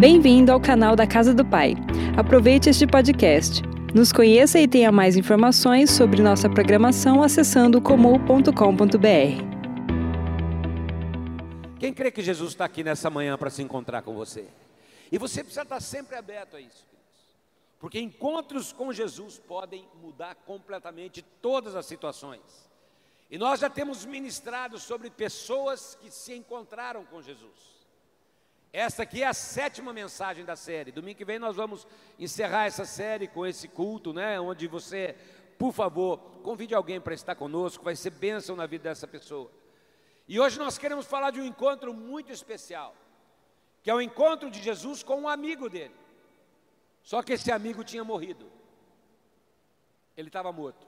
Bem-vindo ao canal da Casa do Pai. Aproveite este podcast. Nos conheça e tenha mais informações sobre nossa programação acessando comum.com.br. Quem crê que Jesus está aqui nessa manhã para se encontrar com você? E você precisa estar sempre aberto a isso, porque encontros com Jesus podem mudar completamente todas as situações. E nós já temos ministrado sobre pessoas que se encontraram com Jesus. Esta aqui é a sétima mensagem da série. Domingo que vem nós vamos encerrar essa série com esse culto, né? Onde você, por favor, convide alguém para estar conosco, vai ser bênção na vida dessa pessoa. E hoje nós queremos falar de um encontro muito especial, que é o encontro de Jesus com um amigo dele. Só que esse amigo tinha morrido. Ele estava morto.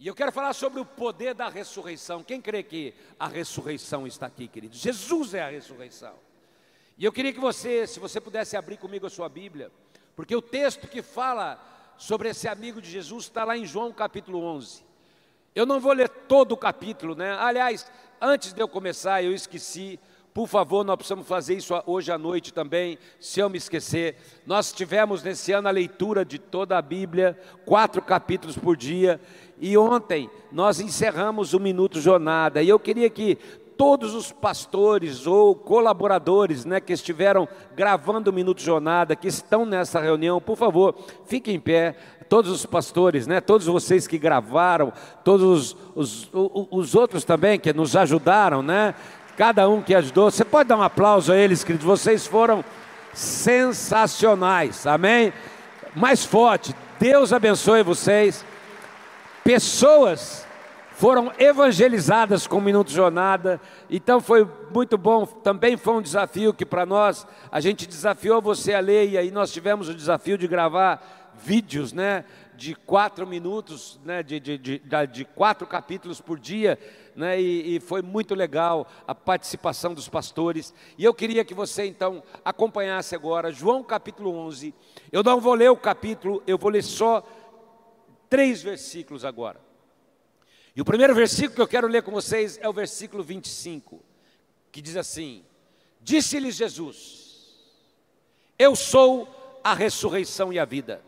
E eu quero falar sobre o poder da ressurreição. Quem crê que a ressurreição está aqui, querido? Jesus é a ressurreição. E eu queria que você, se você pudesse abrir comigo a sua Bíblia, porque o texto que fala sobre esse amigo de Jesus está lá em João capítulo 11. Eu não vou ler todo o capítulo, né? Aliás, antes de eu começar, eu esqueci. Por favor, nós precisamos fazer isso hoje à noite também, se eu me esquecer. Nós tivemos nesse ano a leitura de toda a Bíblia, quatro capítulos por dia, e ontem nós encerramos o Minuto Jornada, e eu queria que todos os pastores ou colaboradores né, que estiveram gravando o Minuto Jornada, que estão nessa reunião, por favor, fiquem em pé, todos os pastores, né, todos vocês que gravaram, todos os, os, os outros também que nos ajudaram, né, cada um que ajudou, você pode dar um aplauso a eles, queridos, vocês foram sensacionais, amém? Mais forte, Deus abençoe vocês pessoas foram evangelizadas com o Minuto Jornada, então foi muito bom, também foi um desafio que para nós, a gente desafiou você a ler, e aí nós tivemos o desafio de gravar vídeos, né, de quatro minutos, né, de, de, de, de quatro capítulos por dia, né, e, e foi muito legal a participação dos pastores, e eu queria que você então acompanhasse agora João capítulo 11, eu não vou ler o capítulo, eu vou ler só três versículos agora. E o primeiro versículo que eu quero ler com vocês é o versículo 25, que diz assim: Disse-lhes Jesus: Eu sou a ressurreição e a vida.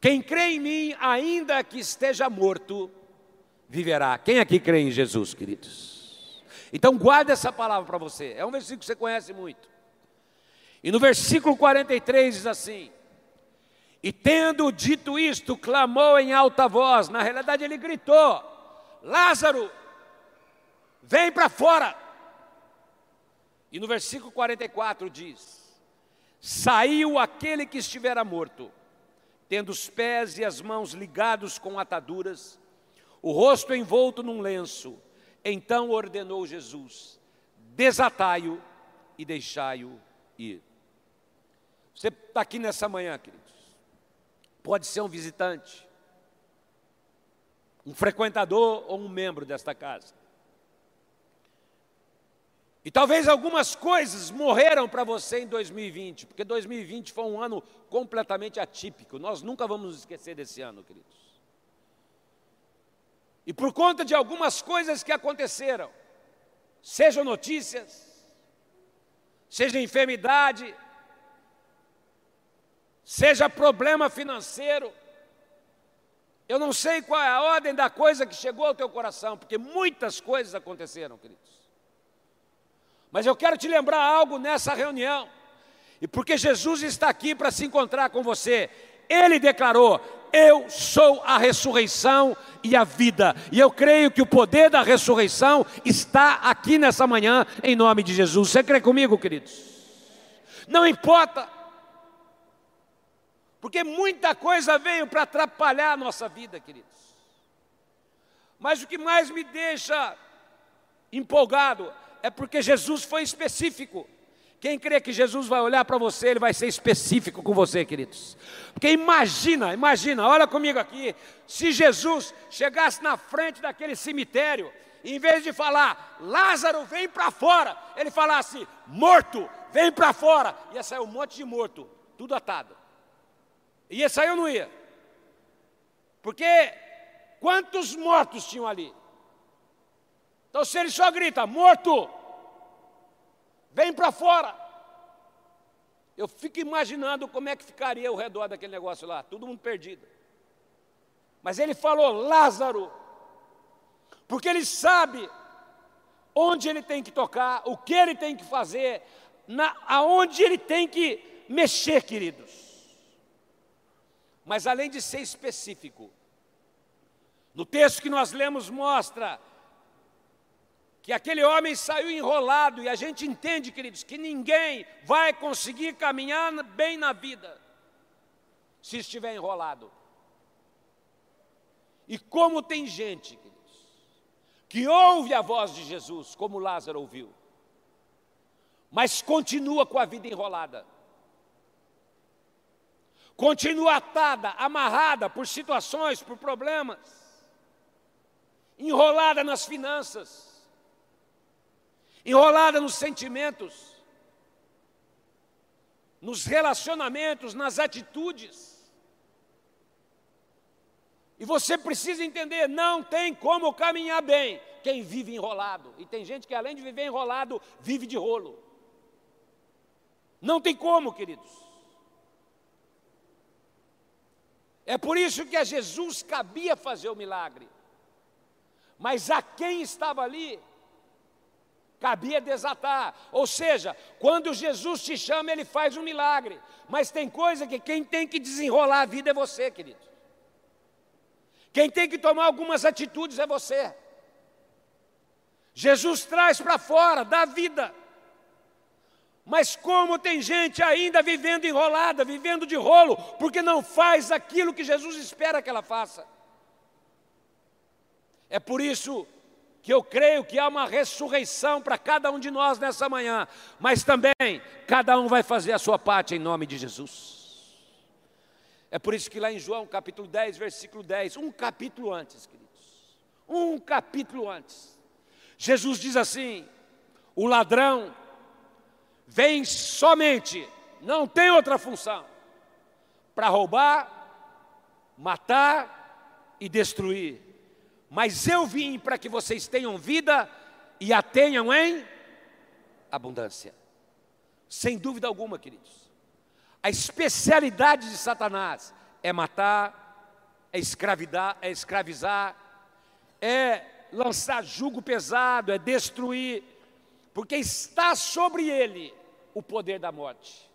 Quem crê em mim, ainda que esteja morto, viverá. Quem aqui crê em Jesus, queridos? Então guarda essa palavra para você. É um versículo que você conhece muito. E no versículo 43 diz assim: e tendo dito isto, clamou em alta voz. Na realidade, ele gritou: Lázaro, vem para fora. E no versículo 44 diz: Saiu aquele que estivera morto, tendo os pés e as mãos ligados com ataduras, o rosto envolto num lenço. Então ordenou Jesus: Desatai-o e deixai-o ir. Você está aqui nessa manhã, queridos. Pode ser um visitante, um frequentador ou um membro desta casa. E talvez algumas coisas morreram para você em 2020, porque 2020 foi um ano completamente atípico. Nós nunca vamos esquecer desse ano, queridos. E por conta de algumas coisas que aconteceram, sejam notícias, seja enfermidade, seja problema financeiro. Eu não sei qual é a ordem da coisa que chegou ao teu coração, porque muitas coisas aconteceram, queridos. Mas eu quero te lembrar algo nessa reunião, e porque Jesus está aqui para se encontrar com você, ele declarou: Eu sou a ressurreição e a vida, e eu creio que o poder da ressurreição está aqui nessa manhã, em nome de Jesus. Você crê comigo, queridos? Não importa porque muita coisa veio para atrapalhar a nossa vida, queridos. Mas o que mais me deixa empolgado é porque Jesus foi específico. Quem crê que Jesus vai olhar para você, ele vai ser específico com você, queridos. Porque imagina, imagina, olha comigo aqui, se Jesus chegasse na frente daquele cemitério, em vez de falar, Lázaro, vem para fora, ele falasse, morto, vem para fora, ia sair um monte de morto, tudo atado. Ia sair ou não ia? Porque quantos mortos tinham ali? Então, se ele só grita, morto, Vem para fora. Eu fico imaginando como é que ficaria ao redor daquele negócio lá, todo mundo perdido. Mas ele falou, Lázaro, porque ele sabe onde ele tem que tocar, o que ele tem que fazer, na, aonde ele tem que mexer, queridos. Mas além de ser específico, no texto que nós lemos mostra que aquele homem saiu enrolado, e a gente entende, queridos, que ninguém vai conseguir caminhar bem na vida se estiver enrolado. E como tem gente, queridos, que ouve a voz de Jesus, como Lázaro ouviu, mas continua com a vida enrolada. Continua atada, amarrada por situações, por problemas, enrolada nas finanças, enrolada nos sentimentos, nos relacionamentos, nas atitudes. E você precisa entender, não tem como caminhar bem quem vive enrolado. E tem gente que além de viver enrolado, vive de rolo. Não tem como, queridos. É por isso que a Jesus cabia fazer o milagre. Mas a quem estava ali cabia desatar. Ou seja, quando Jesus te chama, ele faz um milagre. Mas tem coisa que quem tem que desenrolar a vida é você, querido. Quem tem que tomar algumas atitudes é você. Jesus traz para fora, dá vida. Mas como tem gente ainda vivendo enrolada, vivendo de rolo, porque não faz aquilo que Jesus espera que ela faça. É por isso que eu creio que há uma ressurreição para cada um de nós nessa manhã, mas também cada um vai fazer a sua parte em nome de Jesus. É por isso que lá em João capítulo 10, versículo 10, um capítulo antes, queridos, um capítulo antes, Jesus diz assim: o ladrão vem somente, não tem outra função, para roubar, matar e destruir mas eu vim para que vocês tenham vida e a tenham em abundância. Sem dúvida alguma, queridos. A especialidade de Satanás é matar, é escravidar, é escravizar, é lançar jugo pesado, é destruir, porque está sobre ele o poder da morte.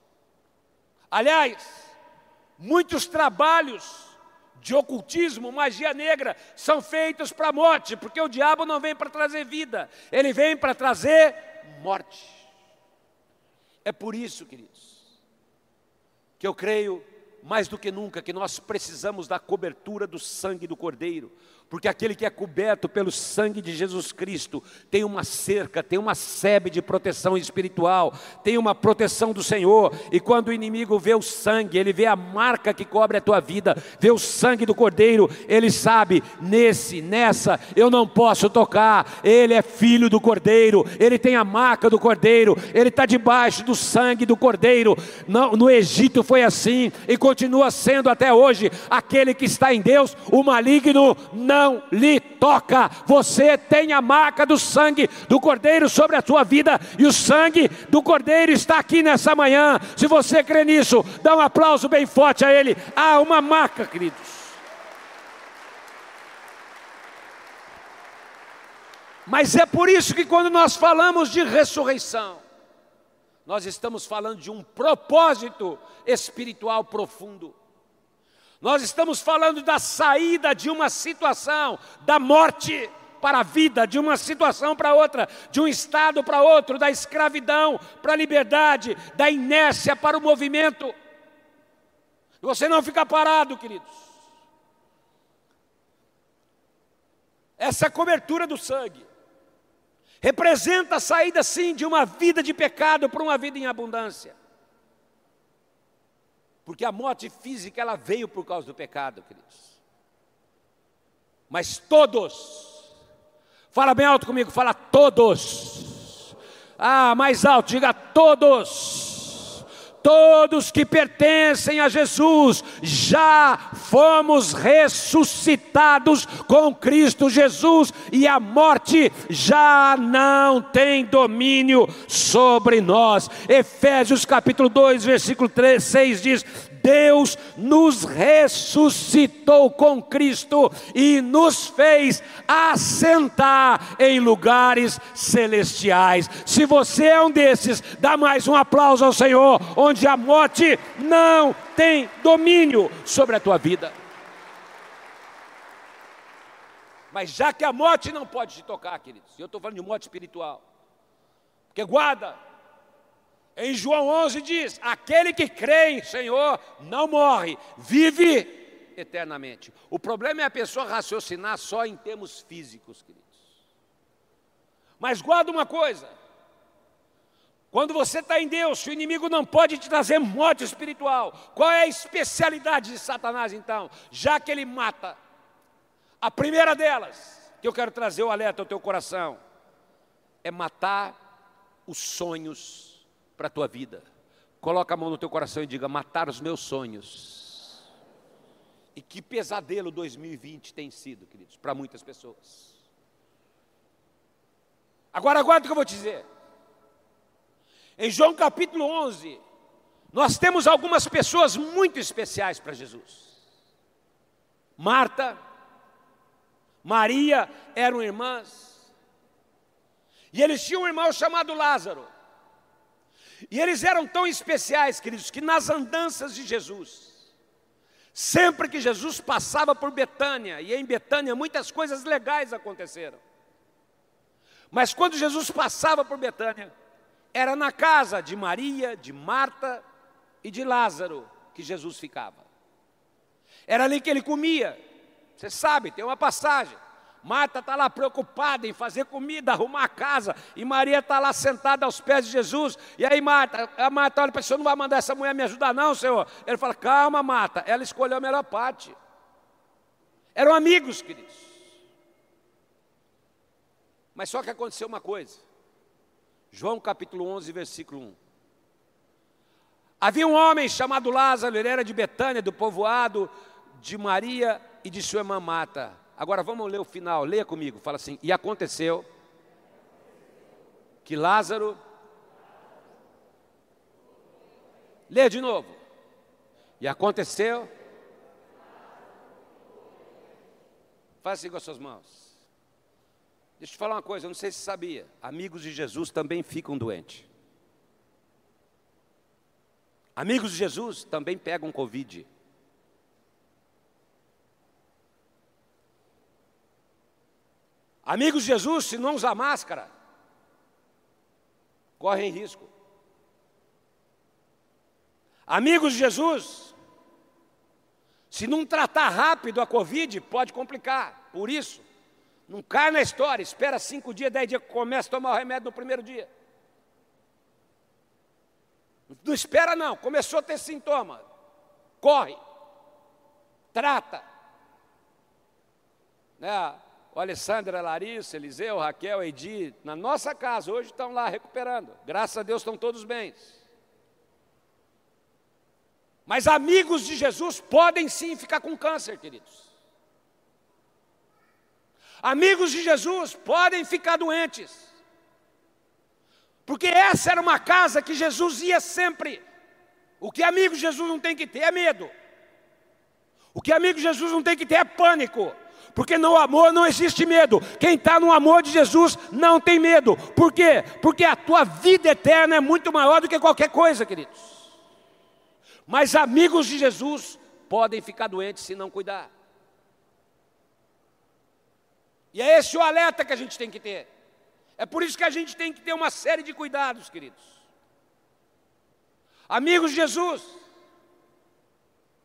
Aliás, muitos trabalhos de ocultismo, magia negra, são feitos para a morte, porque o diabo não vem para trazer vida, ele vem para trazer morte. É por isso, queridos, que eu creio mais do que nunca que nós precisamos da cobertura do sangue do Cordeiro, porque aquele que é coberto pelo sangue de Jesus Cristo tem uma cerca, tem uma sebe de proteção espiritual, tem uma proteção do Senhor. E quando o inimigo vê o sangue, ele vê a marca que cobre a tua vida, vê o sangue do Cordeiro, ele sabe: nesse, nessa, eu não posso tocar. Ele é filho do Cordeiro, ele tem a marca do Cordeiro, ele está debaixo do sangue do Cordeiro. No, no Egito foi assim e sendo até hoje. Aquele que está em Deus, o maligno não lhe toca. Você tem a marca do sangue do Cordeiro sobre a sua vida e o sangue do Cordeiro está aqui nessa manhã. Se você crê nisso, dá um aplauso bem forte a ele. Há uma marca, queridos. Mas é por isso que quando nós falamos de ressurreição, nós estamos falando de um propósito espiritual profundo. Nós estamos falando da saída de uma situação, da morte para a vida, de uma situação para outra, de um estado para outro, da escravidão para a liberdade, da inércia para o movimento. Você não fica parado, queridos. Essa cobertura do sangue representa a saída, sim, de uma vida de pecado para uma vida em abundância. Porque a morte física ela veio por causa do pecado, queridos. Mas todos, fala bem alto comigo, fala todos. Ah, mais alto, diga todos. Todos que pertencem a Jesus, já fomos ressuscitados com Cristo Jesus e a morte já não tem domínio sobre nós. Efésios capítulo 2, versículo 3, 6 diz: Deus nos ressuscitou com Cristo e nos fez assentar em lugares celestiais. Se você é um desses, dá mais um aplauso ao Senhor, onde a morte não tem domínio sobre a tua vida. Mas já que a morte não pode te tocar, queridos, eu estou falando de morte espiritual, porque guarda, em João 11 diz: aquele que crê em Senhor não morre, vive eternamente. O problema é a pessoa raciocinar só em termos físicos, queridos. Mas guarda uma coisa: quando você está em Deus, o inimigo não pode te trazer morte espiritual. Qual é a especialidade de Satanás então? Já que ele mata, a primeira delas, que eu quero trazer o alerta ao teu coração, é matar os sonhos para a tua vida. Coloca a mão no teu coração e diga: matar os meus sonhos. E que pesadelo 2020 tem sido, queridos, para muitas pessoas. Agora aguarda o que eu vou te dizer. Em João capítulo 11, nós temos algumas pessoas muito especiais para Jesus. Marta, Maria eram irmãs. E eles tinham um irmão chamado Lázaro. E eles eram tão especiais, queridos, que nas andanças de Jesus, sempre que Jesus passava por Betânia, e em Betânia muitas coisas legais aconteceram. Mas quando Jesus passava por Betânia, era na casa de Maria, de Marta e de Lázaro que Jesus ficava. Era ali que ele comia. Você sabe, tem uma passagem. Marta está lá preocupada em fazer comida, arrumar a casa, e Maria está lá sentada aos pés de Jesus. E aí, Marta, a Marta olha para o Senhor, não vai mandar essa mulher me ajudar, não, Senhor. Ele fala: calma, Marta, ela escolheu a melhor parte. Eram amigos, queridos. Mas só que aconteceu uma coisa. João capítulo 11, versículo 1. Havia um homem chamado Lázaro, ele era de Betânia, do povoado de Maria e de sua irmã Marta. Agora vamos ler o final, leia comigo. Fala assim: E aconteceu que Lázaro. Leia de novo. E aconteceu. Faça assim com as suas mãos. Deixa eu te falar uma coisa, eu não sei se sabia. Amigos de Jesus também ficam doentes. Amigos de Jesus também pegam Covid. Amigos de Jesus, se não usar máscara, correm risco. Amigos de Jesus, se não tratar rápido a Covid, pode complicar. Por isso, não cai na história, espera cinco dias, dez dias, começa a tomar o remédio no primeiro dia. Não espera não, começou a ter sintoma. Corre. Trata. Né? O Alessandra, a Larissa, Eliseu, Raquel, Edi, na nossa casa, hoje estão lá recuperando. Graças a Deus estão todos bem. Mas amigos de Jesus podem sim ficar com câncer, queridos. Amigos de Jesus podem ficar doentes. Porque essa era uma casa que Jesus ia sempre. O que amigo Jesus não tem que ter é medo. O que amigo Jesus não tem que ter é pânico. Porque no amor não existe medo. Quem está no amor de Jesus não tem medo. Por quê? Porque a tua vida eterna é muito maior do que qualquer coisa, queridos. Mas amigos de Jesus podem ficar doentes se não cuidar. E é esse o alerta que a gente tem que ter. É por isso que a gente tem que ter uma série de cuidados, queridos. Amigos de Jesus,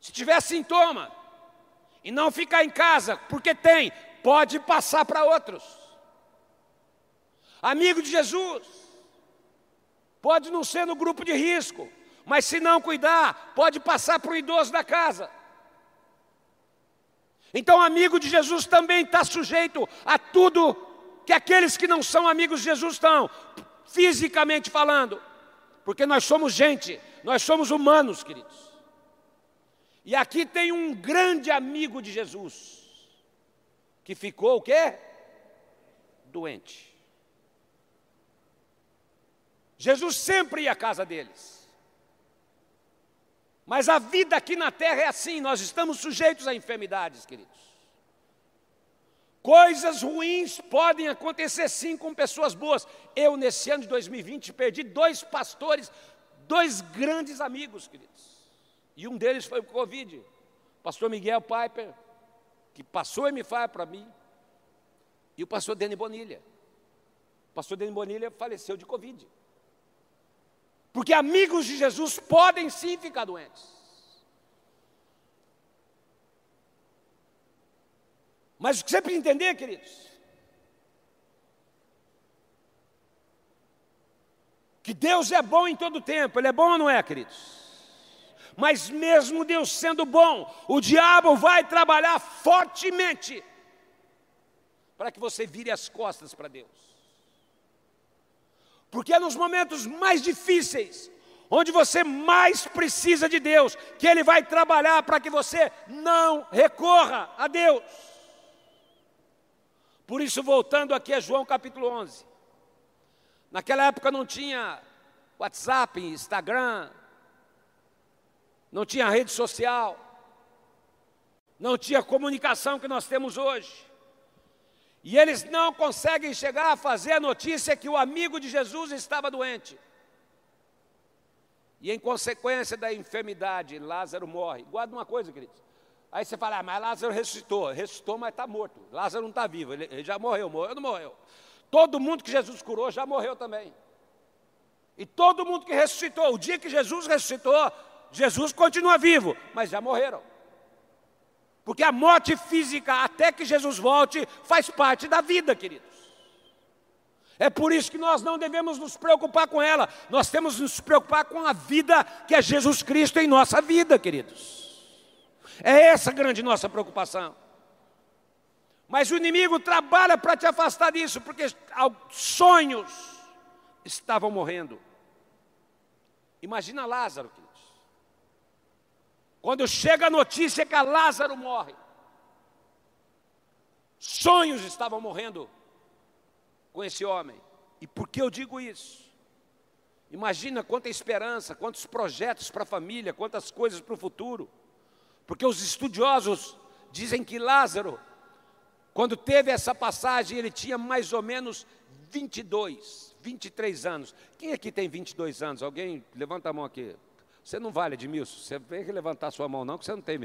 se tiver sintoma, e não ficar em casa, porque tem, pode passar para outros. Amigo de Jesus, pode não ser no grupo de risco, mas se não cuidar, pode passar para o idoso da casa. Então, amigo de Jesus também está sujeito a tudo que aqueles que não são amigos de Jesus estão, fisicamente falando. Porque nós somos gente, nós somos humanos, queridos. E aqui tem um grande amigo de Jesus, que ficou o quê? Doente. Jesus sempre ia à casa deles. Mas a vida aqui na terra é assim, nós estamos sujeitos a enfermidades, queridos. Coisas ruins podem acontecer sim com pessoas boas. Eu, nesse ano de 2020, perdi dois pastores, dois grandes amigos, queridos. E um deles foi o Covid. Pastor Miguel Piper, que passou MFA para mim, e o pastor Dani Bonilha. O pastor Dani Bonilha faleceu de Covid. Porque amigos de Jesus podem sim ficar doentes. Mas o que você precisa entender, queridos, que Deus é bom em todo tempo, Ele é bom ou não é, queridos? Mas mesmo Deus sendo bom, o diabo vai trabalhar fortemente para que você vire as costas para Deus. Porque é nos momentos mais difíceis, onde você mais precisa de Deus, que Ele vai trabalhar para que você não recorra a Deus. Por isso, voltando aqui a João capítulo 11. Naquela época não tinha WhatsApp, Instagram, não tinha rede social, não tinha comunicação que nós temos hoje. E eles não conseguem chegar a fazer a notícia que o amigo de Jesus estava doente. E em consequência da enfermidade, Lázaro morre. Guarda uma coisa, queridos. Aí você fala, ah, mas Lázaro ressuscitou. Ressuscitou, mas está morto. Lázaro não está vivo, ele, ele já morreu, morreu, não morreu. Todo mundo que Jesus curou já morreu também. E todo mundo que ressuscitou, o dia que Jesus ressuscitou, Jesus continua vivo, mas já morreram. Porque a morte física, até que Jesus volte, faz parte da vida, queridos. É por isso que nós não devemos nos preocupar com ela, nós temos que nos preocupar com a vida que é Jesus Cristo em nossa vida, queridos. É essa grande nossa preocupação. Mas o inimigo trabalha para te afastar disso, porque sonhos estavam morrendo. Imagina Lázaro. Quando chega a notícia que a Lázaro morre, sonhos estavam morrendo com esse homem. E por que eu digo isso? Imagina quanta esperança, quantos projetos para a família, quantas coisas para o futuro. Porque os estudiosos dizem que Lázaro, quando teve essa passagem, ele tinha mais ou menos 22, 23 anos. Quem aqui tem 22 anos? Alguém levanta a mão aqui. Você não vale, Edmilson. Você vem levantar sua mão, não, que você não tem.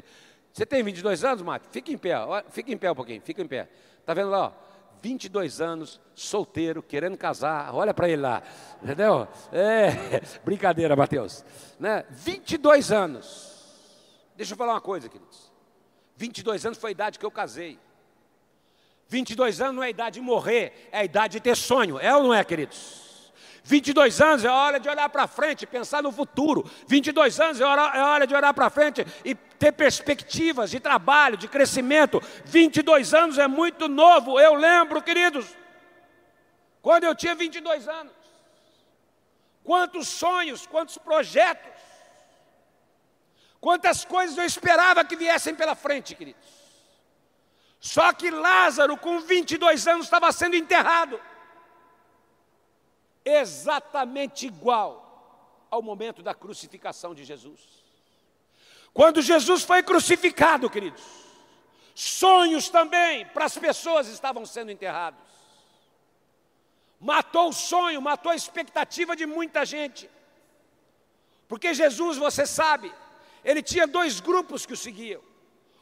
Você tem 22 anos, Mate? Fica em pé, fica em pé um pouquinho, fica em pé. Está vendo lá, ó? 22 anos, solteiro, querendo casar, olha para ele lá, entendeu? É, brincadeira, Mateus. Né? 22 anos. Deixa eu falar uma coisa, queridos. 22 anos foi a idade que eu casei. 22 anos não é a idade de morrer, é a idade de ter sonho. É ou não é, queridos? 22 anos é hora de olhar para frente, pensar no futuro. 22 anos é hora, é hora de olhar para frente e ter perspectivas de trabalho, de crescimento. 22 anos é muito novo. Eu lembro, queridos, quando eu tinha 22 anos. Quantos sonhos, quantos projetos Quantas coisas eu esperava que viessem pela frente, queridos. Só que Lázaro, com 22 anos, estava sendo enterrado. Exatamente igual ao momento da crucificação de Jesus. Quando Jesus foi crucificado, queridos, sonhos também para as pessoas estavam sendo enterrados. Matou o sonho, matou a expectativa de muita gente. Porque Jesus, você sabe, ele tinha dois grupos que o seguiam.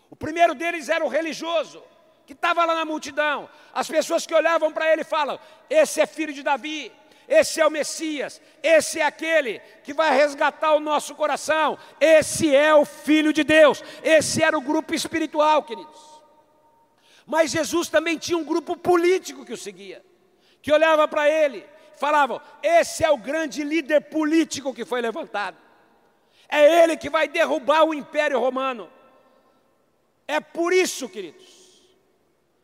O primeiro deles era o religioso, que estava lá na multidão. As pessoas que olhavam para ele falam: Esse é filho de Davi, esse é o Messias, esse é aquele que vai resgatar o nosso coração, esse é o Filho de Deus. Esse era o grupo espiritual, queridos. Mas Jesus também tinha um grupo político que o seguia, que olhava para ele, falavam: Esse é o grande líder político que foi levantado. É Ele que vai derrubar o Império Romano. É por isso, queridos,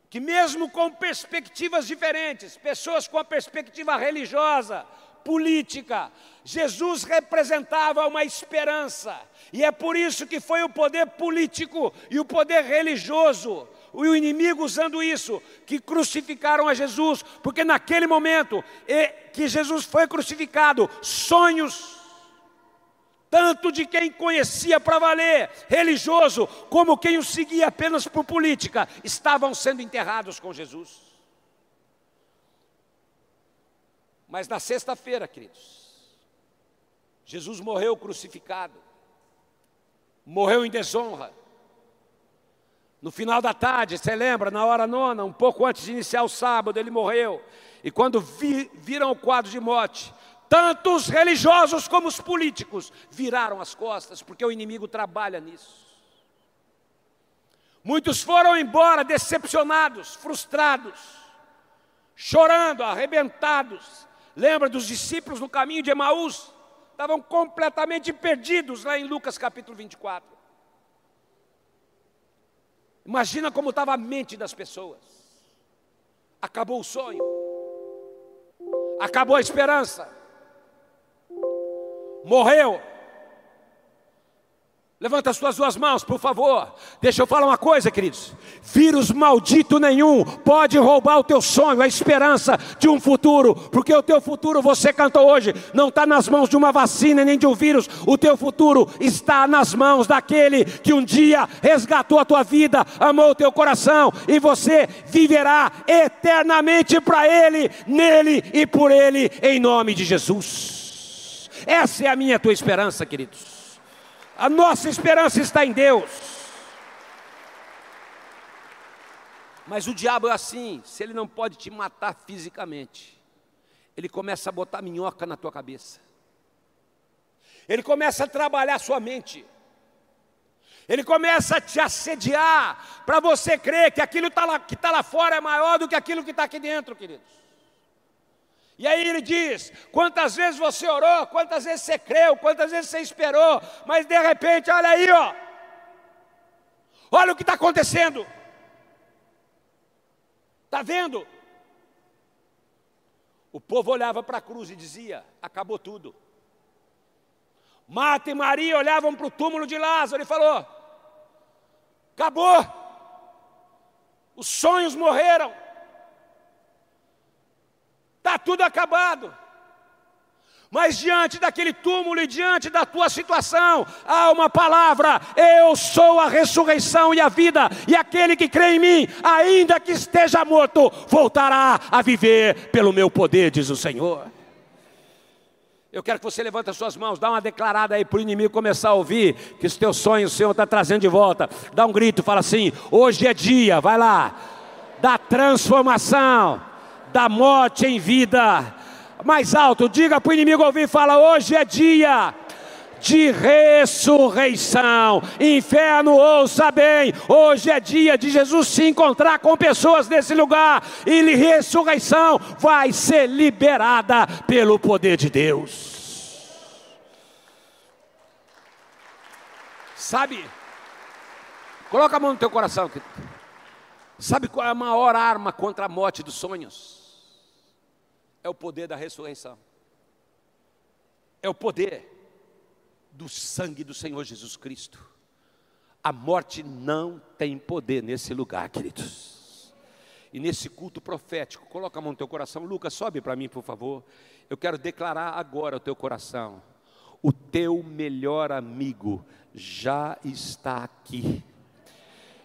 que mesmo com perspectivas diferentes, pessoas com a perspectiva religiosa, política. Jesus representava uma esperança, e é por isso que foi o poder político e o poder religioso, o inimigo usando isso, que crucificaram a Jesus, porque naquele momento que Jesus foi crucificado, sonhos tanto de quem conhecia para valer, religioso, como quem o seguia apenas por política, estavam sendo enterrados com Jesus. Mas na sexta-feira, queridos, Jesus morreu crucificado, morreu em desonra. No final da tarde, você lembra, na hora nona, um pouco antes de iniciar o sábado, ele morreu. E quando vi, viram o quadro de morte, tanto os religiosos como os políticos viraram as costas, porque o inimigo trabalha nisso. Muitos foram embora decepcionados, frustrados, chorando, arrebentados. Lembra dos discípulos no caminho de Emaús? Estavam completamente perdidos lá em Lucas capítulo 24. Imagina como estava a mente das pessoas. Acabou o sonho, acabou a esperança, morreu. Levanta as suas duas mãos, por favor. Deixa eu falar uma coisa, queridos. Vírus maldito nenhum pode roubar o teu sonho, a esperança de um futuro, porque o teu futuro, você cantou hoje, não está nas mãos de uma vacina nem de um vírus. O teu futuro está nas mãos daquele que um dia resgatou a tua vida, amou o teu coração e você viverá eternamente para Ele, nele e por Ele, em nome de Jesus. Essa é a minha tua esperança, queridos. A nossa esperança está em Deus. Mas o diabo é assim, se ele não pode te matar fisicamente, ele começa a botar minhoca na tua cabeça. Ele começa a trabalhar a sua mente. Ele começa a te assediar para você crer que aquilo tá que está lá fora é maior do que aquilo que está aqui dentro, queridos. E aí ele diz: quantas vezes você orou, quantas vezes você creu, quantas vezes você esperou, mas de repente, olha aí, ó, olha o que está acontecendo. Está vendo? O povo olhava para a cruz e dizia: acabou tudo. Marta e Maria olhavam para o túmulo de Lázaro e falou: acabou. Os sonhos morreram. Tudo acabado. Mas diante daquele túmulo e diante da tua situação, há uma palavra: Eu sou a ressurreição e a vida, e aquele que crê em mim, ainda que esteja morto, voltará a viver pelo meu poder, diz o Senhor. Eu quero que você levante as suas mãos, dá uma declarada aí para o inimigo começar a ouvir que os teus sonhos o Senhor está trazendo de volta. Dá um grito, fala assim: hoje é dia, vai lá, da transformação da morte em vida. Mais alto, diga para o inimigo ouvir, fala: hoje é dia de ressurreição. Inferno, ouça bem, hoje é dia de Jesus se encontrar com pessoas nesse lugar, e ressurreição vai ser liberada pelo poder de Deus. Sabe? Coloca a mão no teu coração. Sabe qual é a maior arma contra a morte dos sonhos? É o poder da ressurreição. É o poder do sangue do Senhor Jesus Cristo. A morte não tem poder nesse lugar, queridos. E nesse culto profético, coloca a mão no teu coração. Lucas, sobe para mim, por favor. Eu quero declarar agora o teu coração. O teu melhor amigo já está aqui.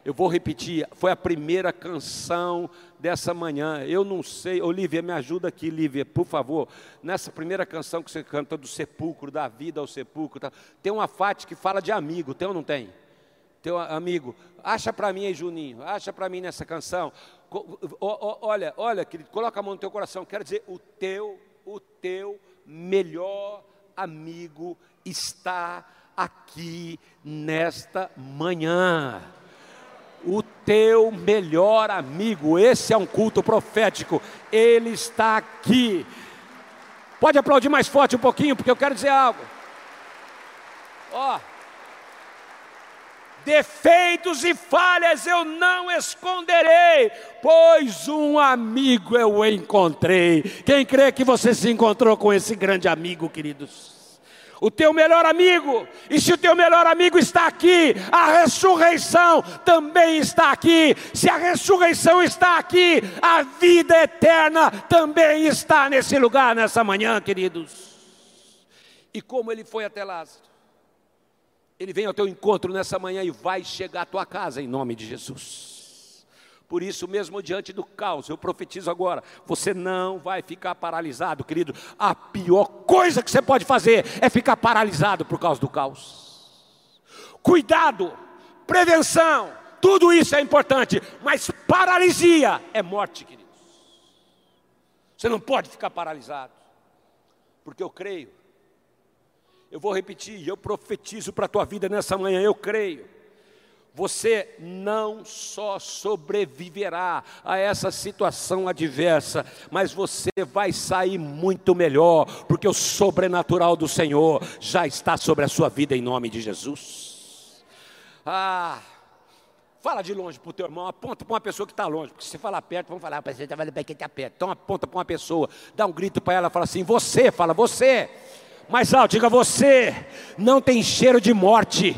Eu vou repetir, foi a primeira canção dessa manhã. Eu não sei, Olivia, me ajuda aqui, Lívia, por favor. Nessa primeira canção que você canta do sepulcro, da vida ao sepulcro, tá? tem uma parte que fala de amigo, tem ou não tem? Teu amigo, acha para mim aí, Juninho, acha para mim nessa canção. Olha, olha, querido, coloca a mão no teu coração. Quero dizer, o teu, o teu melhor amigo está aqui nesta manhã o teu melhor amigo. Esse é um culto profético. Ele está aqui. Pode aplaudir mais forte um pouquinho, porque eu quero dizer algo. Ó. defeitos e falhas eu não esconderei, pois um amigo eu encontrei. Quem crê que você se encontrou com esse grande amigo, queridos? O teu melhor amigo, e se o teu melhor amigo está aqui, a ressurreição também está aqui. Se a ressurreição está aqui, a vida eterna também está nesse lugar, nessa manhã, queridos. E como ele foi até Lázaro? Ele vem ao teu encontro nessa manhã e vai chegar à tua casa em nome de Jesus. Por isso, mesmo diante do caos, eu profetizo agora: você não vai ficar paralisado, querido. A pior coisa que você pode fazer é ficar paralisado por causa do caos. Cuidado, prevenção, tudo isso é importante, mas paralisia é morte, queridos. Você não pode ficar paralisado, porque eu creio. Eu vou repetir, eu profetizo para a tua vida nessa manhã, eu creio você não só sobreviverá a essa situação adversa, mas você vai sair muito melhor, porque o sobrenatural do Senhor já está sobre a sua vida em nome de Jesus. Ah, fala de longe para o teu irmão, aponta para uma pessoa que está longe, porque se falar perto, vamos falar, você está falando que está perto. Então aponta para uma pessoa, dá um grito para ela, fala assim: você, fala você. Mais alto, diga você, não tem cheiro de morte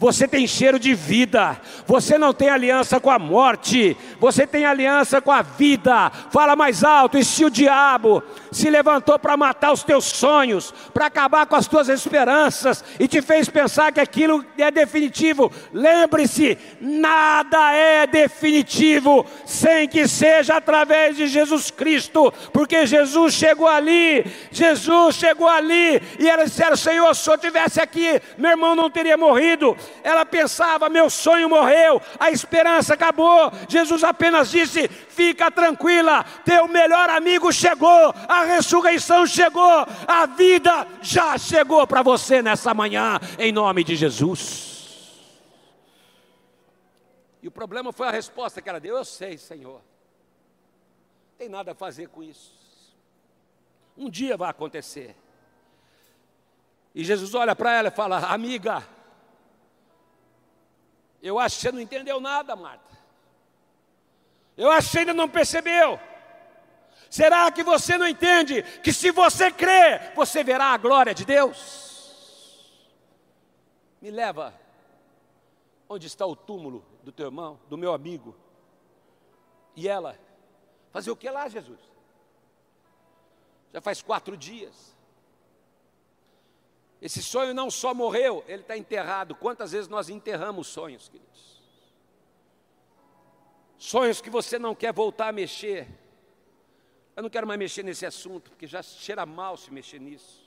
você tem cheiro de vida, você não tem aliança com a morte, você tem aliança com a vida. Fala mais alto, e se o diabo se levantou para matar os teus sonhos, para acabar com as tuas esperanças e te fez pensar que aquilo é definitivo, lembre-se: nada é definitivo sem que seja através de Jesus Cristo, porque Jesus chegou ali, Jesus chegou ali e ela disseram: Senhor, se eu tivesse aqui, meu irmão não teria morrido. Ela pensava: meu sonho morreu, a esperança acabou. Jesus apenas disse: fica tranquila, teu melhor amigo chegou, a ressurreição chegou, a vida já chegou para você nessa manhã, em nome de Jesus. E o problema foi a resposta que ela deu: Eu sei, Senhor, tem nada a fazer com isso. Um dia vai acontecer. E Jesus olha para ela e fala: Amiga, eu acho que você não entendeu nada, Marta. Eu acho que você ainda não percebeu. Será que você não entende que se você crer, você verá a glória de Deus? Me leva onde está o túmulo do teu irmão, do meu amigo. E ela, fazer o que lá, Jesus? Já faz quatro dias. Esse sonho não só morreu, ele está enterrado. Quantas vezes nós enterramos sonhos, queridos? Sonhos que você não quer voltar a mexer. Eu não quero mais mexer nesse assunto, porque já cheira mal se mexer nisso.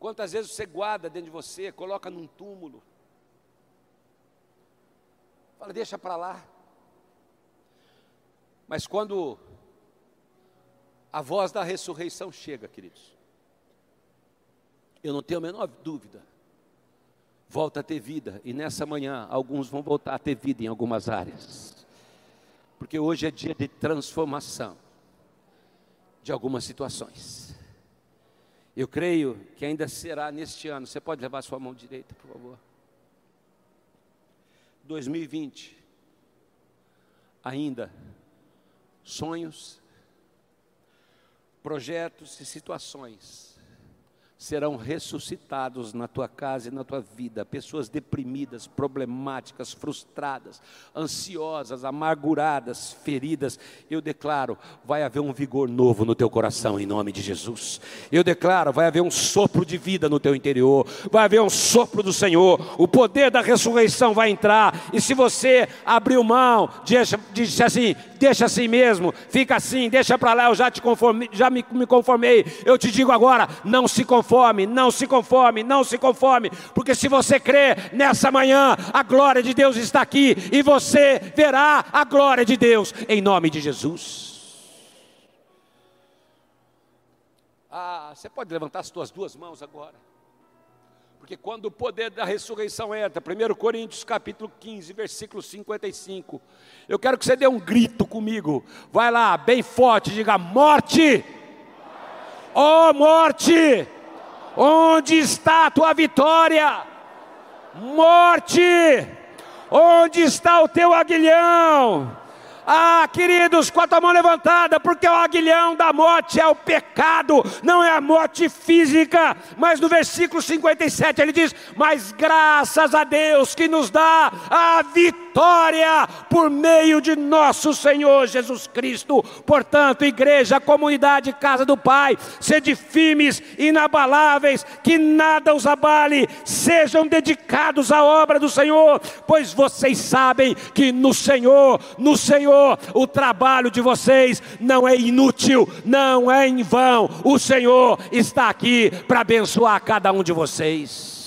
Quantas vezes você guarda dentro de você, coloca num túmulo. Fala, deixa para lá. Mas quando a voz da ressurreição chega, queridos, eu não tenho a menor dúvida. Volta a ter vida, e nessa manhã alguns vão voltar a ter vida em algumas áreas, porque hoje é dia de transformação de algumas situações. Eu creio que ainda será neste ano. Você pode levar sua mão direita, por favor. 2020. Ainda sonhos, projetos e situações serão ressuscitados na tua casa e na tua vida. Pessoas deprimidas, problemáticas, frustradas, ansiosas, amarguradas, feridas. Eu declaro, vai haver um vigor novo no teu coração em nome de Jesus. Eu declaro, vai haver um sopro de vida no teu interior. Vai haver um sopro do Senhor. O poder da ressurreição vai entrar. E se você abriu mão, disse assim: deixa assim mesmo, fica assim, deixa para lá, eu já te conformei, já me, me conformei. Eu te digo agora, não se conforme, não se conforme, não se conforme, porque se você crer nessa manhã, a glória de Deus está aqui e você verá a glória de Deus em nome de Jesus. Ah, você pode levantar as suas duas mãos agora. Porque quando o poder da ressurreição entra, 1 Coríntios capítulo 15, versículo 55, eu quero que você dê um grito comigo. Vai lá, bem forte, diga: morte! Ó oh, morte! Onde está a tua vitória? Morte, onde está o teu aguilhão? Ah, queridos, com a tua mão levantada, porque o aguilhão da morte é o pecado, não é a morte física. Mas no versículo 57 ele diz: Mas graças a Deus que nos dá a vitória por meio de nosso Senhor Jesus Cristo. Portanto, igreja, comunidade, casa do Pai, sede firmes, inabaláveis, que nada os abale, sejam dedicados à obra do Senhor, pois vocês sabem que no Senhor, no Senhor, o trabalho de vocês não é inútil, não é em vão. O Senhor está aqui para abençoar cada um de vocês.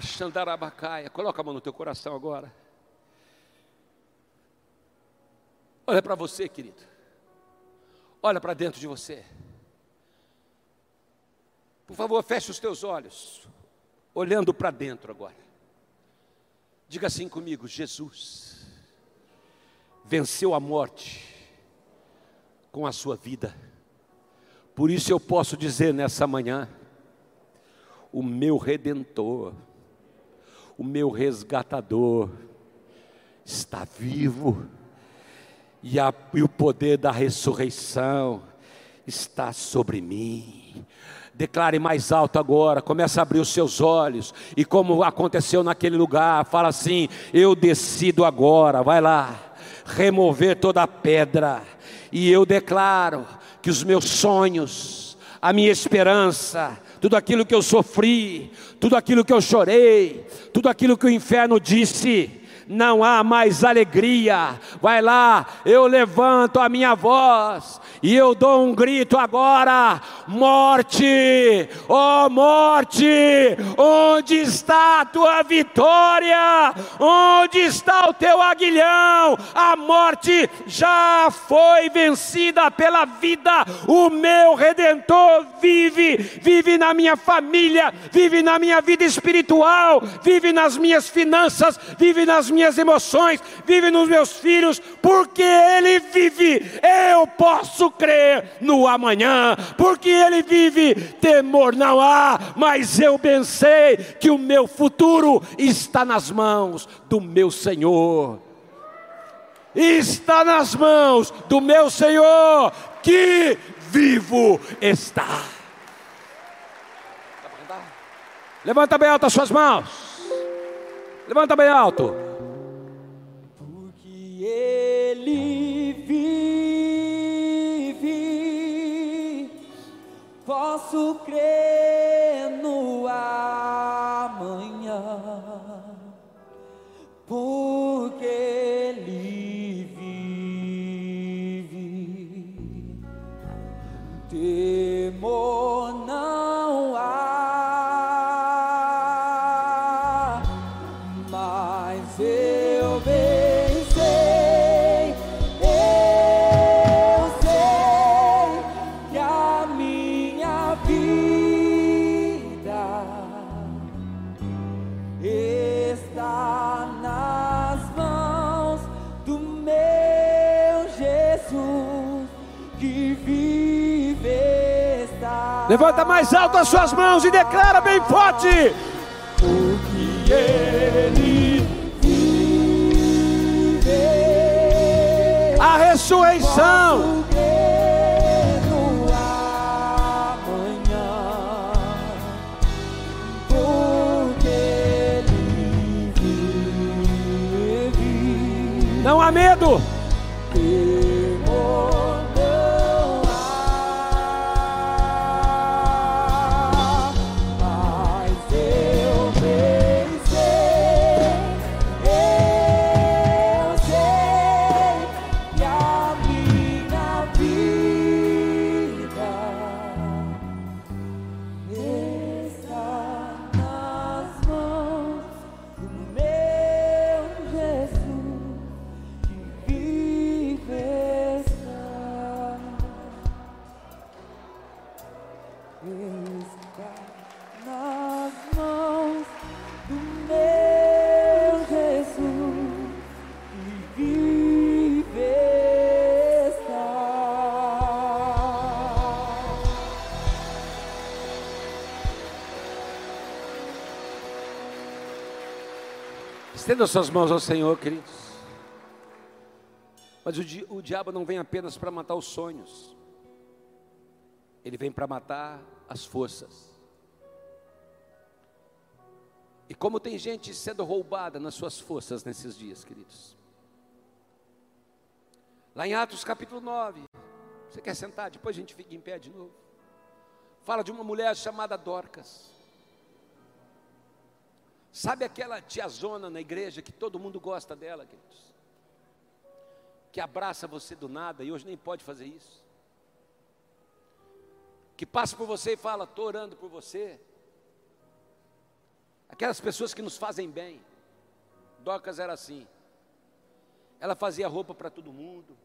Xandarabacaia, coloca a mão no teu coração agora. Olha para você, querido. Olha para dentro de você. Por favor, feche os teus olhos, olhando para dentro agora. Diga assim comigo: Jesus venceu a morte com a sua vida. Por isso eu posso dizer nessa manhã: o meu redentor, o meu resgatador está vivo, e, a, e o poder da ressurreição está sobre mim. Declare mais alto agora, comece a abrir os seus olhos. E como aconteceu naquele lugar, fala assim: Eu decido agora, vai lá, remover toda a pedra. E eu declaro que os meus sonhos, a minha esperança, tudo aquilo que eu sofri, tudo aquilo que eu chorei, tudo aquilo que o inferno disse, não há mais alegria. Vai lá, eu levanto a minha voz e eu dou um grito agora: morte, ó oh morte, onde está a tua vitória? Onde está o teu aguilhão? A morte já foi vencida pela vida. O meu redentor vive, vive na minha família, vive na minha vida espiritual, vive nas minhas finanças, vive nas minhas emoções, vive nos meus filhos, porque ele vive. Eu posso crer no amanhã, porque Ele vive, temor não há, mas eu pensei que o meu futuro está nas mãos do meu Senhor. Está nas mãos do meu Senhor, que vivo está. Levanta bem alto as suas mãos. Levanta bem alto. Posso crer no amanhã, porque Levanta mais alto as suas mãos e declara bem forte: O que ele vive, a ressurreição. Não há medo. Estenda suas mãos ao Senhor, queridos. Mas o, di o diabo não vem apenas para matar os sonhos, ele vem para matar as forças. E como tem gente sendo roubada nas suas forças nesses dias, queridos. Lá em Atos capítulo 9, você quer sentar? Depois a gente fica em pé de novo. Fala de uma mulher chamada Dorcas. Sabe aquela tiazona na igreja que todo mundo gosta dela, queridos? Que abraça você do nada e hoje nem pode fazer isso. Que passa por você e fala: estou orando por você. Aquelas pessoas que nos fazem bem. Docas era assim. Ela fazia roupa para todo mundo.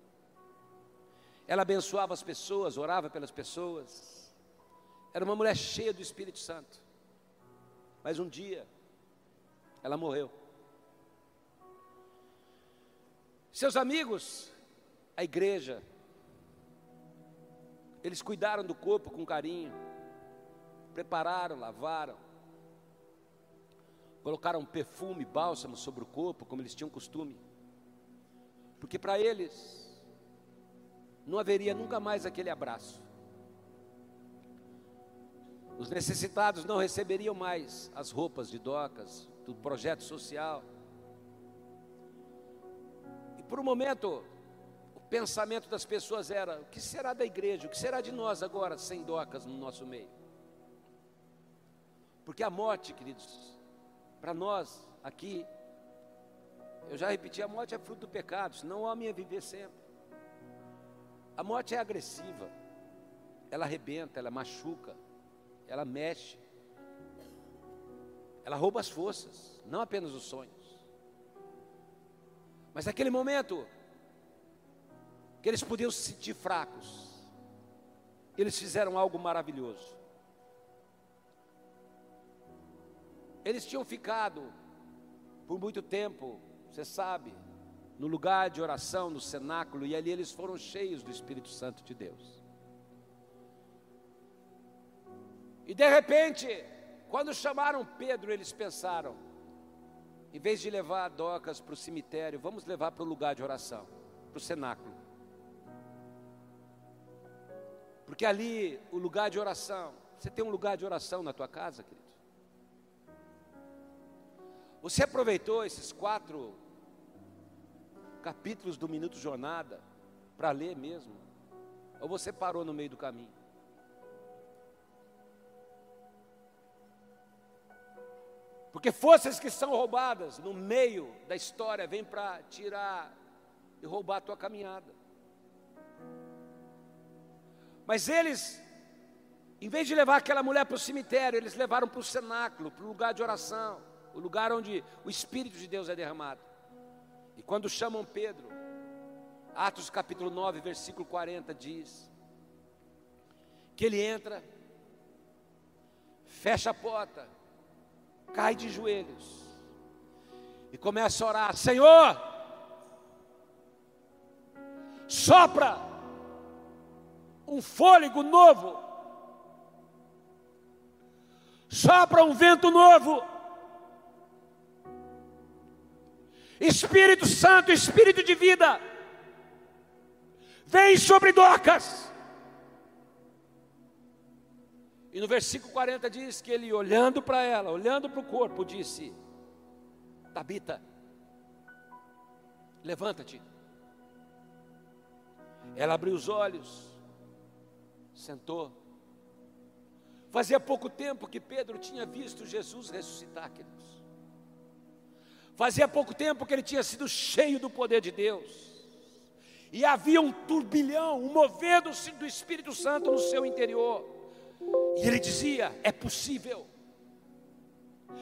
Ela abençoava as pessoas, orava pelas pessoas. Era uma mulher cheia do Espírito Santo. Mas um dia, ela morreu. Seus amigos, a igreja, eles cuidaram do corpo com carinho, prepararam, lavaram, colocaram perfume, bálsamo sobre o corpo, como eles tinham costume, porque para eles não haveria nunca mais aquele abraço. Os necessitados não receberiam mais as roupas de docas, do projeto social. E por um momento, o pensamento das pessoas era: o que será da igreja? O que será de nós agora, sem docas no nosso meio? Porque a morte, queridos, para nós aqui, eu já repeti: a morte é fruto do pecado, senão o homem ia viver sempre. A morte é agressiva, ela arrebenta, ela machuca, ela mexe. Ela rouba as forças, não apenas os sonhos. Mas naquele momento, que eles podiam se sentir fracos, eles fizeram algo maravilhoso. Eles tinham ficado por muito tempo, você sabe, no lugar de oração, no cenáculo, e ali eles foram cheios do Espírito Santo de Deus. E de repente, quando chamaram Pedro, eles pensaram: em vez de levar Docas para o cemitério, vamos levar para o lugar de oração, para o cenáculo. Porque ali, o lugar de oração, você tem um lugar de oração na tua casa, querido? Você aproveitou esses quatro capítulos do Minuto Jornada para ler mesmo? Ou você parou no meio do caminho? Porque forças que são roubadas no meio da história vêm para tirar e roubar a tua caminhada. Mas eles, em vez de levar aquela mulher para o cemitério, eles levaram para o cenáculo, para o lugar de oração, o lugar onde o Espírito de Deus é derramado. E quando chamam Pedro, Atos capítulo 9, versículo 40 diz: que ele entra, fecha a porta, cai de joelhos e começa a orar: Senhor, sopra um fôlego novo, sopra um vento novo. Espírito Santo, Espírito de vida, vem sobre Docas. E no versículo 40 diz que ele, olhando para ela, olhando para o corpo, disse: Tabita, levanta-te. Ela abriu os olhos, sentou. Fazia pouco tempo que Pedro tinha visto Jesus ressuscitar, queridos. Fazia pouco tempo que ele tinha sido cheio do poder de Deus. E havia um turbilhão, um movendo-se do Espírito Santo no seu interior. E ele dizia: é possível.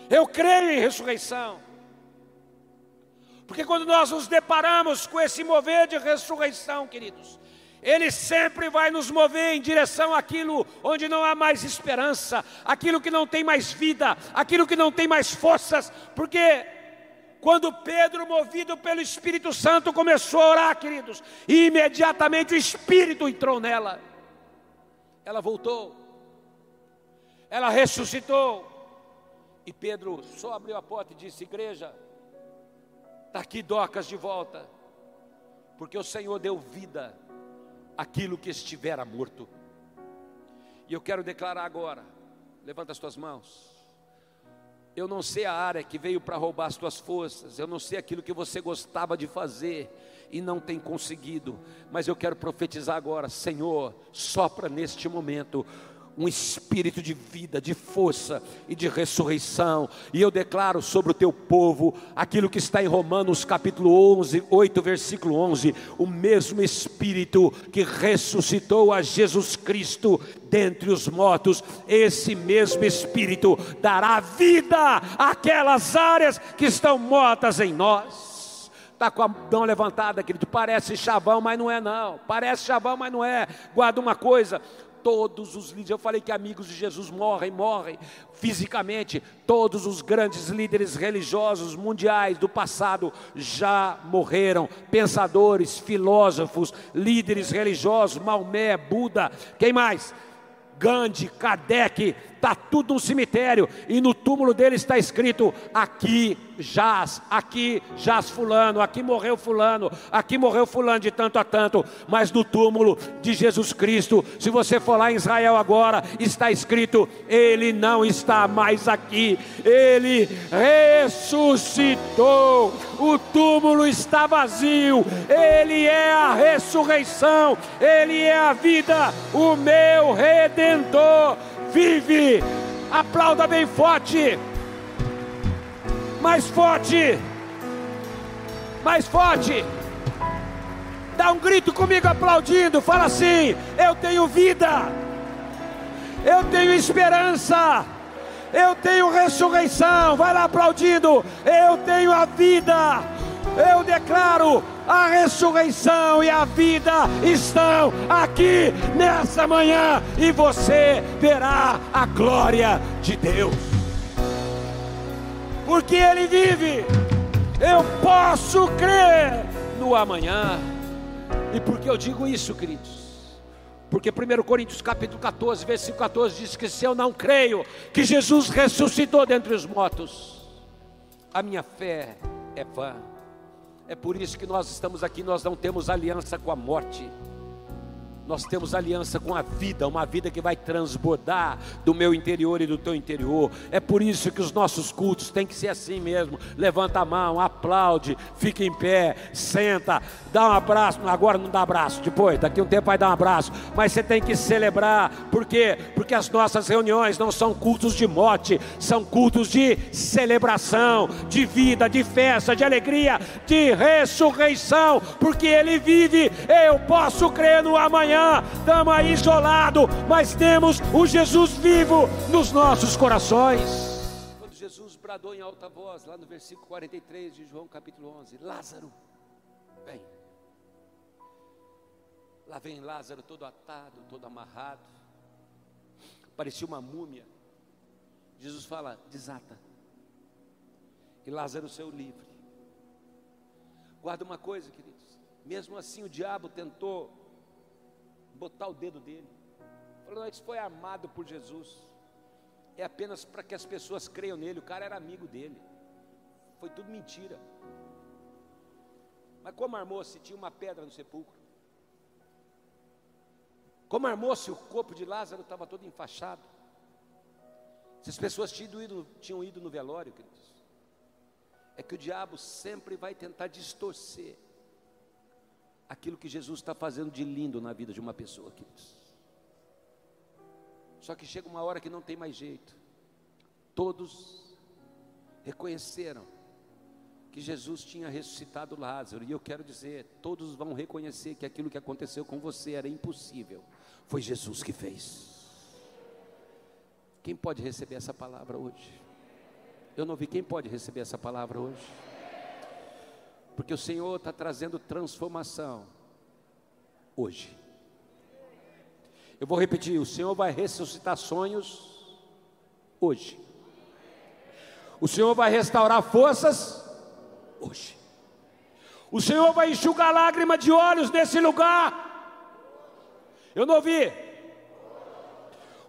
Eu creio em ressurreição. Porque quando nós nos deparamos com esse mover de ressurreição, queridos, ele sempre vai nos mover em direção àquilo onde não há mais esperança, aquilo que não tem mais vida, aquilo que não tem mais forças, porque quando Pedro, movido pelo Espírito Santo, começou a orar, queridos, e imediatamente o Espírito entrou nela, ela voltou ela ressuscitou. E Pedro só abriu a porta e disse: Igreja, Está aqui Docas de volta, porque o Senhor deu vida àquilo que estivera morto. E eu quero declarar agora, levanta as tuas mãos. Eu não sei a área que veio para roubar as tuas forças, eu não sei aquilo que você gostava de fazer e não tem conseguido, mas eu quero profetizar agora, Senhor, sopra neste momento um espírito de vida, de força e de ressurreição. E eu declaro sobre o teu povo aquilo que está em Romanos capítulo 11, 8, versículo 11, o mesmo espírito que ressuscitou a Jesus Cristo dentre os mortos, esse mesmo espírito dará vida àquelas áreas que estão mortas em nós. Está com a mão levantada, querido. Parece chavão, mas não é, não. Parece chavão, mas não é. Guarda uma coisa: todos os líderes, eu falei que amigos de Jesus morrem, morrem fisicamente, todos os grandes líderes religiosos mundiais do passado já morreram, pensadores, filósofos, líderes religiosos, Maomé, Buda, quem mais? Gandhi, Kardec, está tudo no cemitério, e no túmulo dele está escrito: aqui jaz, aqui jaz fulano, aqui morreu fulano, aqui morreu fulano de tanto a tanto, mas no túmulo de Jesus Cristo, se você for lá em Israel agora, está escrito: ele não está mais aqui, ele ressuscitou, o túmulo está vazio, ele é a ressurreição, ele é a vida, o meu redentor vive. Aplauda bem forte mais forte, mais forte. Dá um grito comigo aplaudindo. Fala assim: Eu tenho vida, eu tenho esperança, eu tenho ressurreição. Vai lá aplaudindo. Eu tenho a vida. Eu declaro a ressurreição e a vida estão aqui nessa manhã e você verá a glória de Deus porque Ele vive, eu posso crer no amanhã. E por que eu digo isso, queridos? Porque 1 Coríntios capítulo 14, versículo 14 diz que se eu não creio que Jesus ressuscitou dentre os mortos, a minha fé é vã. É por isso que nós estamos aqui, nós não temos aliança com a morte nós temos aliança com a vida, uma vida que vai transbordar do meu interior e do teu interior. É por isso que os nossos cultos têm que ser assim mesmo. Levanta a mão, aplaude, fica em pé, senta, dá um abraço. Agora não dá abraço, depois, daqui um tempo vai dar um abraço. Mas você tem que celebrar, por quê? Porque as nossas reuniões não são cultos de morte, são cultos de celebração, de vida, de festa, de alegria, de ressurreição, porque Ele vive. Eu posso crer no amanhã amanhã, estamos aí isolados, mas temos o Jesus vivo nos nossos corações. Quando Jesus bradou em alta voz, lá no versículo 43 de João capítulo 11: Lázaro, vem. Lá vem Lázaro todo atado, todo amarrado, parecia uma múmia. Jesus fala: desata. E Lázaro saiu livre. Guarda uma coisa, queridos. Mesmo assim, o diabo tentou botar o dedo dele. Falou, isso foi amado por Jesus. É apenas para que as pessoas creiam nele. O cara era amigo dele. Foi tudo mentira. Mas como armou-se? Tinha uma pedra no sepulcro. Como armou-se? O corpo de Lázaro estava todo enfaixado. Se as pessoas tinham ido, tinham ido no velório, queridos, é que o diabo sempre vai tentar distorcer aquilo que Jesus está fazendo de lindo na vida de uma pessoa, queridos. Só que chega uma hora que não tem mais jeito. Todos reconheceram que Jesus tinha ressuscitado Lázaro, e eu quero dizer, todos vão reconhecer que aquilo que aconteceu com você era impossível. Foi Jesus que fez. Quem pode receber essa palavra hoje? Eu não vi quem pode receber essa palavra hoje porque o Senhor está trazendo transformação hoje. Eu vou repetir: o Senhor vai ressuscitar sonhos hoje. O Senhor vai restaurar forças hoje. O Senhor vai enxugar lágrima de olhos nesse lugar. Eu não ouvi.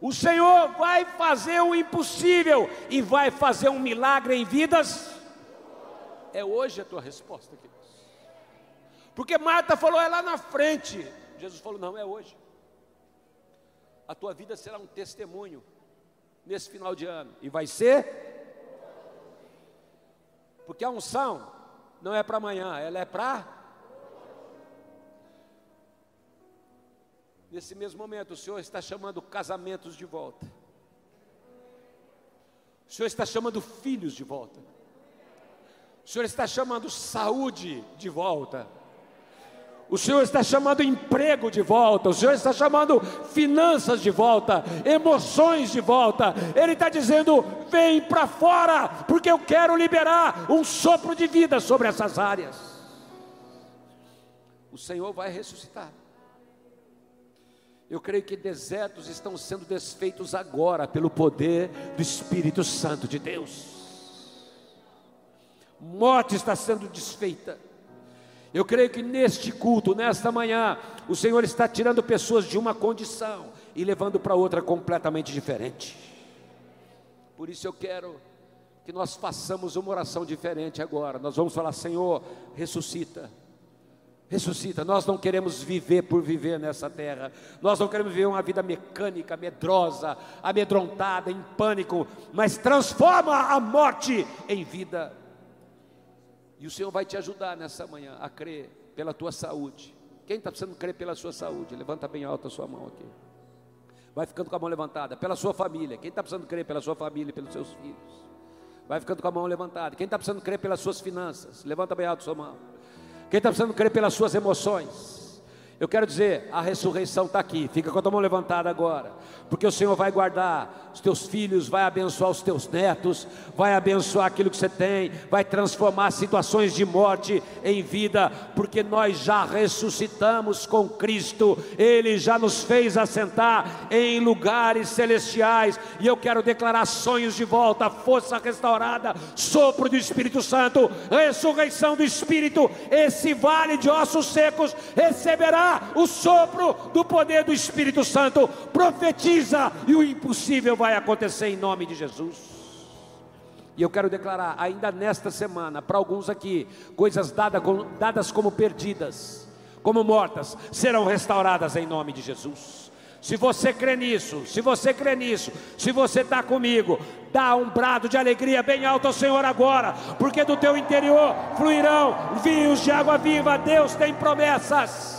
O Senhor vai fazer o impossível e vai fazer um milagre em vidas é hoje a tua resposta, queridos. Porque Marta falou, é lá na frente. Jesus falou, não, é hoje. A tua vida será um testemunho nesse final de ano. E vai ser. Porque a unção não é para amanhã, ela é para. Nesse mesmo momento, o Senhor está chamando casamentos de volta. O Senhor está chamando filhos de volta. O Senhor está chamando saúde de volta. O Senhor está chamando emprego de volta, o Senhor está chamando finanças de volta, emoções de volta. Ele está dizendo: vem para fora, porque eu quero liberar um sopro de vida sobre essas áreas. O Senhor vai ressuscitar. Eu creio que desertos estão sendo desfeitos agora pelo poder do Espírito Santo de Deus. Morte está sendo desfeita eu creio que neste culto, nesta manhã, o Senhor está tirando pessoas de uma condição e levando para outra completamente diferente. Por isso eu quero que nós façamos uma oração diferente agora. Nós vamos falar: Senhor, ressuscita. Ressuscita, nós não queremos viver por viver nessa terra, nós não queremos viver uma vida mecânica, medrosa, amedrontada, em pânico, mas transforma a morte em vida. E o Senhor vai te ajudar nessa manhã a crer pela tua saúde. Quem está precisando crer pela sua saúde? Levanta bem alta a sua mão aqui. Vai ficando com a mão levantada. Pela sua família. Quem está precisando crer pela sua família e pelos seus filhos? Vai ficando com a mão levantada. Quem está precisando crer pelas suas finanças? Levanta bem alto a sua mão. Quem está precisando crer pelas suas emoções? Eu quero dizer, a ressurreição está aqui. Fica com a tua mão levantada agora, porque o Senhor vai guardar os teus filhos, vai abençoar os teus netos, vai abençoar aquilo que você tem, vai transformar situações de morte em vida, porque nós já ressuscitamos com Cristo. Ele já nos fez assentar em lugares celestiais, e eu quero declarar sonhos de volta, força restaurada, sopro do Espírito Santo, ressurreição do Espírito. Esse vale de ossos secos receberá o sopro do poder do Espírito Santo, profetiza e o impossível vai acontecer em nome de Jesus. E eu quero declarar, ainda nesta semana, para alguns aqui, coisas dadas, dadas como perdidas, como mortas, serão restauradas em nome de Jesus. Se você crê nisso, se você crê nisso, se você está comigo, dá um brado de alegria bem alto ao Senhor agora, porque do teu interior fluirão rios de água viva. Deus tem promessas.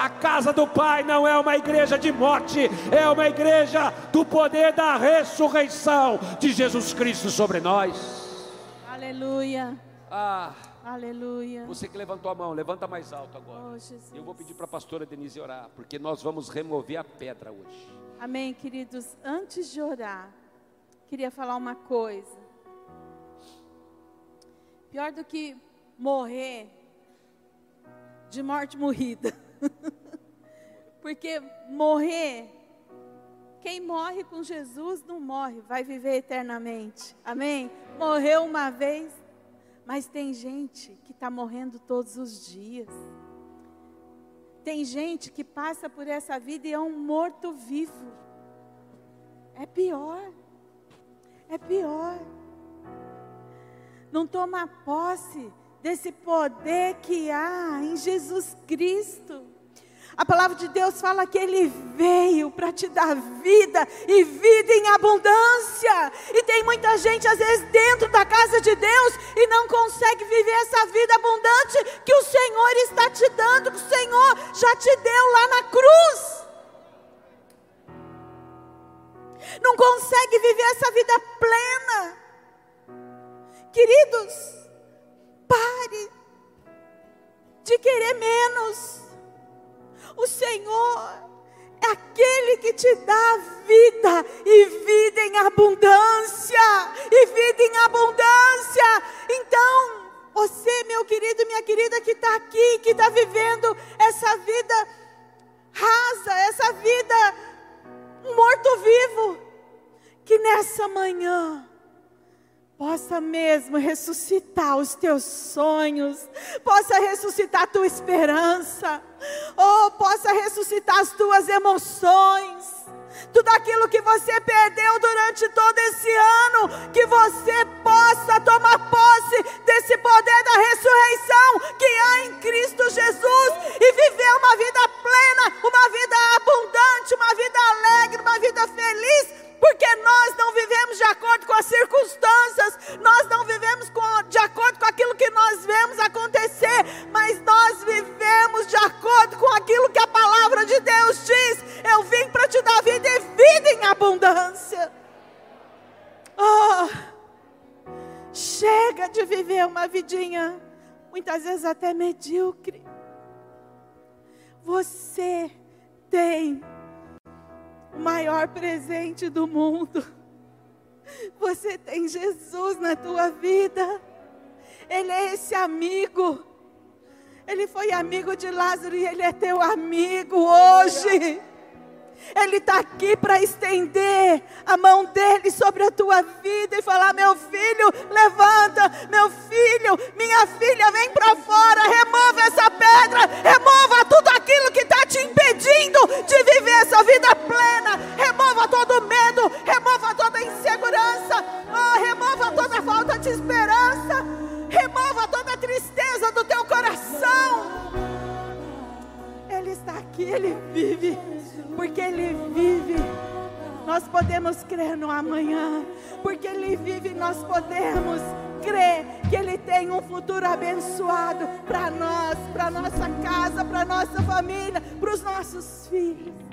A casa do Pai não é uma igreja de morte, é uma igreja do poder da ressurreição de Jesus Cristo sobre nós. Aleluia. Ah, Aleluia. você que levantou a mão, levanta mais alto agora. Oh. Eu vou pedir para a pastora Denise orar, porque nós vamos remover a pedra hoje. Amém, queridos. Antes de orar, queria falar uma coisa. Pior do que morrer de morte morrida. Porque morrer, quem morre com Jesus não morre, vai viver eternamente. Amém? Morreu uma vez, mas tem gente que está morrendo todos os dias. Tem gente que passa por essa vida e é um morto-vivo. É pior. É pior. Não toma posse desse poder que há em Jesus Cristo. A palavra de Deus fala que Ele veio para te dar vida e vida em abundância. E tem muita gente, às vezes, dentro da casa de Deus e não consegue viver essa vida abundante que o Senhor está te dando, que o Senhor já te deu lá na cruz. Não consegue viver essa vida plena. Queridos, pare de querer menos. O Senhor é aquele que te dá vida e vida em abundância, e vida em abundância. Então, você, meu querido, minha querida, que está aqui, que está vivendo essa vida rasa, essa vida morto-vivo, que nessa manhã possa mesmo ressuscitar os teus sonhos, possa ressuscitar a tua esperança, ou possa ressuscitar as tuas emoções, tudo aquilo que você perdeu durante todo esse ano, que você possa tomar posse desse poder da ressurreição que há em Cristo Jesus e viver muitas vezes até medíocre. Você tem o maior presente do mundo. Você tem Jesus na tua vida. Ele é esse amigo. Ele foi amigo de Lázaro e ele é teu amigo hoje. Ele está aqui para estender a mão dele sobre a tua vida e falar: meu filho, levanta, meu filho, minha filha, vem para fora, remova essa pedra, remova tudo aquilo que está te impedindo de viver essa vida plena, remova todo medo, remova toda insegurança, oh, remova toda falta de esperança, remova toda tristeza do teu coração. Ele está aqui, ele vive porque Ele vive. Nós podemos crer no amanhã, porque Ele vive, nós podemos crer que Ele tem um futuro abençoado para nós, para nossa casa, para nossa família, para os nossos filhos.